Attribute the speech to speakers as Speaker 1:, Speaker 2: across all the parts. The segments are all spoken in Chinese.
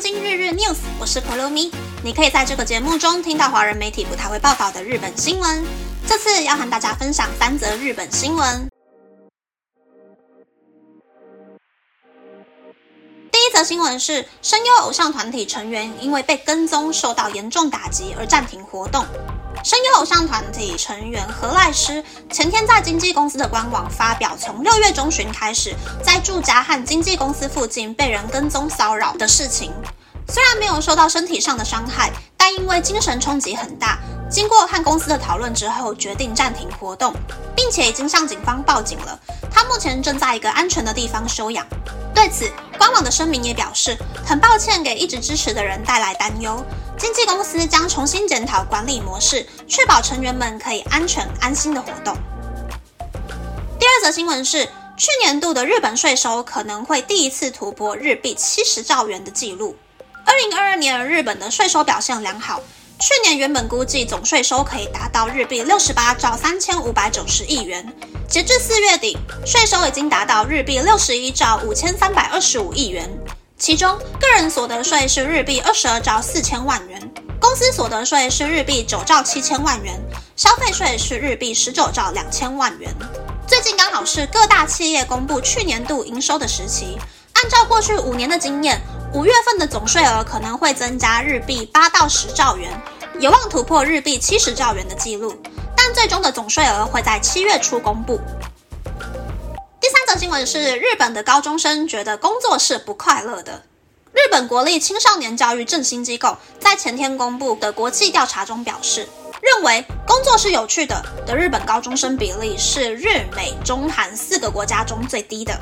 Speaker 1: 今日日 news，我是 k o l o m i 你可以在这个节目中听到华人媒体不太会报道的日本新闻。这次要和大家分享三则日本新闻。第一则新闻是声优偶像团体成员因为被跟踪受到严重打击而暂停活动。声优偶像团体成员何赖师前天在经纪公司的官网发表，从六月中旬开始，在住家和经纪公司附近被人跟踪骚扰的事情。虽然没有受到身体上的伤害，但因为精神冲击很大，经过和公司的讨论之后，决定暂停活动，并且已经向警方报警了。他目前正在一个安全的地方休养。对此，官网的声明也表示，很抱歉给一直支持的人带来担忧。经纪公司将重新检讨管理模式，确保成员们可以安全安心的活动。第二则新闻是，去年度的日本税收可能会第一次突破日币七十兆元的纪录。二零二二年日本的税收表现良好，去年原本估计总税收可以达到日币六十八兆三千五百九十亿元，截至四月底，税收已经达到日币六十一兆五千三百二十五亿元。其中，个人所得税是日币二十二兆四千万元，公司所得税是日币九兆七千万元，消费税是日币十九兆两千万元。最近刚好是各大企业公布去年度营收的时期，按照过去五年的经验，五月份的总税额可能会增加日币八到十兆元，有望突破日币七十兆元的记录，但最终的总税额会在七月初公布。第三则新闻是日本的高中生觉得工作是不快乐的。日本国立青少年教育振兴机构在前天公布的国际调查中表示，认为工作是有趣的的日本高中生比例是日美中韩四个国家中最低的。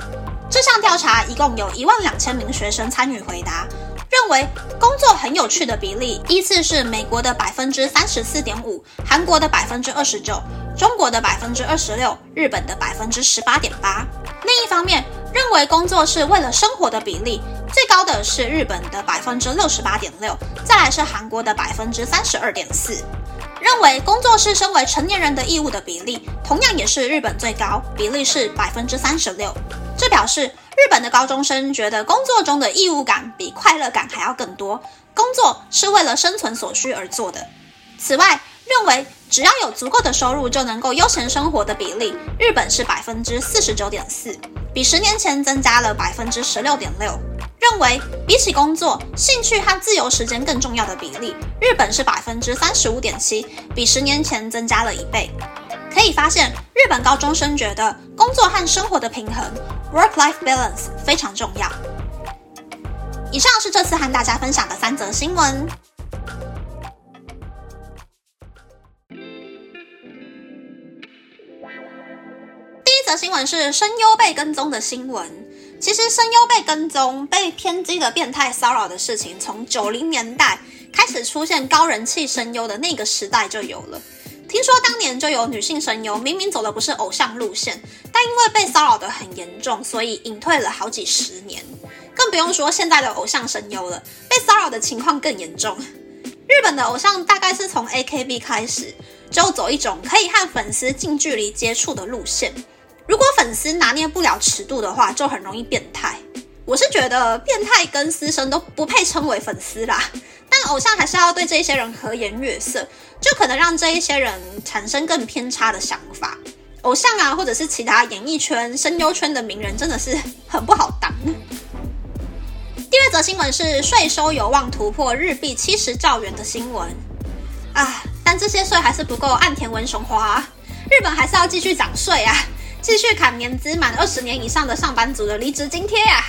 Speaker 1: 这项调查一共有一万两千名学生参与回答，认为工作很有趣的比例依次是美国的百分之三十四点五，韩国的百分之二十九，中国的百分之二十六，日本的百分之十八点八。另一方面，认为工作是为了生活的比例最高的是日本的百分之六十八点六，再来是韩国的百分之三十二点四。认为工作是身为成年人的义务的比例，同样也是日本最高，比例是百分之三十六。这表示日本的高中生觉得工作中的义务感比快乐感还要更多，工作是为了生存所需而做的。此外，认为只要有足够的收入就能够悠闲生活的比例，日本是百分之四十九点四，比十年前增加了百分之十六点六。认为比起工作，兴趣和自由时间更重要的比例，日本是百分之三十五点七，比十年前增加了一倍。可以发现，日本高中生觉得工作和生活的平衡 （work-life balance） 非常重要。以上是这次和大家分享的三则新闻。第一则新闻是声优被跟踪的新闻。其实声优被跟踪、被偏激的变态骚扰的事情，从九零年代开始出现高人气声优的那个时代就有了。听说当年就有女性声优明明走的不是偶像路线，但因为被骚扰的很严重，所以隐退了好几十年。更不用说现在的偶像声优了，被骚扰的情况更严重。日本的偶像大概是从 AKB 开始，就走一种可以和粉丝近距离接触的路线。如果粉丝拿捏不了尺度的话，就很容易变态。我是觉得变态跟私生都不配称为粉丝啦，但偶像还是要对这些人和颜悦色，就可能让这一些人产生更偏差的想法。偶像啊，或者是其他演艺圈、声优圈的名人，真的是很不好当。第二则新闻是税收有望突破日币七十兆元的新闻啊，但这些税还是不够岸田文雄花，日本还是要继续涨税啊。继续砍年资满二十年以上的上班族的离职津贴呀！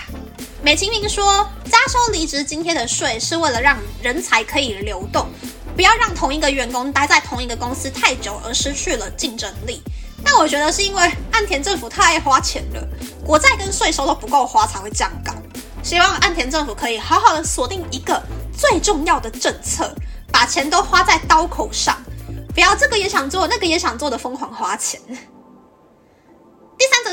Speaker 1: 美其名说加收离职津贴的税是为了让人才可以流动，不要让同一个员工待在同一个公司太久而失去了竞争力。但我觉得是因为岸田政府太爱花钱了，国债跟税收都不够花才会这样搞。希望岸田政府可以好好的锁定一个最重要的政策，把钱都花在刀口上，不要这个也想做那个也想做的疯狂花钱。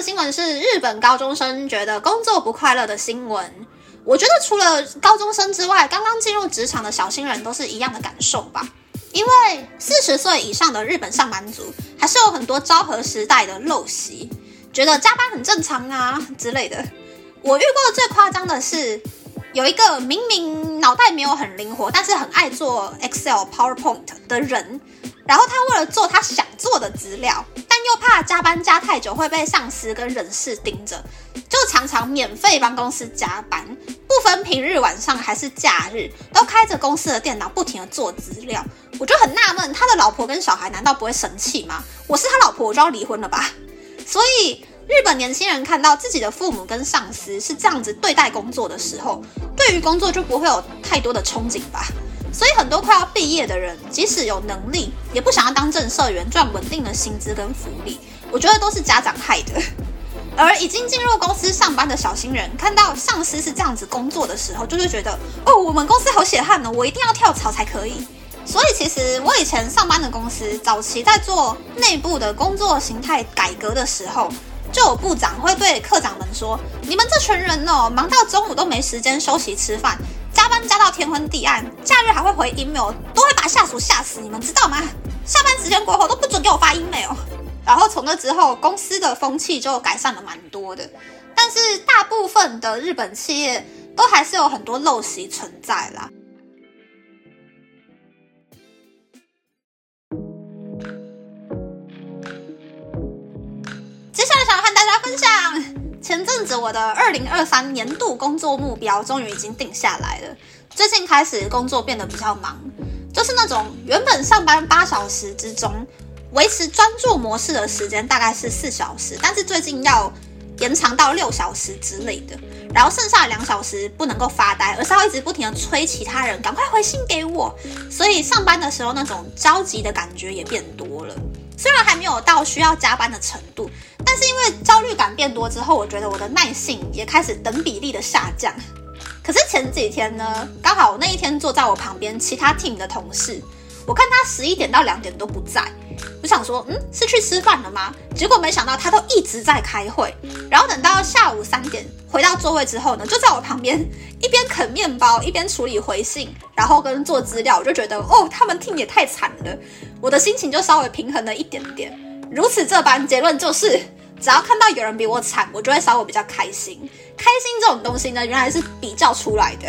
Speaker 1: 新闻是日本高中生觉得工作不快乐的新闻。我觉得除了高中生之外，刚刚进入职场的小新人都是一样的感受吧。因为四十岁以上的日本上班族还是有很多昭和时代的陋习，觉得加班很正常啊之类的。我遇过最夸张的是，有一个明明脑袋没有很灵活，但是很爱做 Excel、PowerPoint 的人，然后他为了做他想做的资料，又怕加班加太久会被上司跟人事盯着，就常常免费帮公司加班，不分平日晚上还是假日，都开着公司的电脑不停的做资料。我就很纳闷，他的老婆跟小孩难道不会生气吗？我是他老婆，我就要离婚了吧？所以。日本年轻人看到自己的父母跟上司是这样子对待工作的时候，对于工作就不会有太多的憧憬吧。所以很多快要毕业的人，即使有能力，也不想要当正社员赚稳定的薪资跟福利。我觉得都是家长害的。而已经进入公司上班的小新人，看到上司是这样子工作的时候，就会觉得哦，我们公司好血汗呢，我一定要跳槽才可以。所以其实我以前上班的公司，早期在做内部的工作形态改革的时候。就有部长会对科长们说：“你们这群人哦，忙到中午都没时间休息吃饭，加班加到天昏地暗，假日还会回 email，都会把下属吓死，你们知道吗？下班时间过后都不准给我发 email。”然后从那之后，公司的风气就改善了蛮多的。但是大部分的日本企业都还是有很多陋习存在啦。前阵子我的二零二三年度工作目标终于已经定下来了。最近开始工作变得比较忙，就是那种原本上班八小时之中，维持专注模式的时间大概是四小时，但是最近要延长到六小时之类的。然后剩下两小时不能够发呆，而是要一直不停的催其他人赶快回信给我。所以上班的时候那种着急的感觉也变多了。虽然还没有到需要加班的程度，但是因为焦虑感变多之后，我觉得我的耐性也开始等比例的下降。可是前几天呢，刚好那一天坐在我旁边其他 team 的同事，我看他十一点到两点都不在，我想说，嗯，是去吃饭了吗？结果没想到他都一直在开会，然后等到下午三点回到座位之后呢，就在我旁边一边啃面包一边处理回信，然后跟做资料，我就觉得，哦，他们听也太惨了。我的心情就稍微平衡了一点点，如此这般，结论就是，只要看到有人比我惨，我就会稍微比较开心。开心这种东西呢，原来是比较出来的。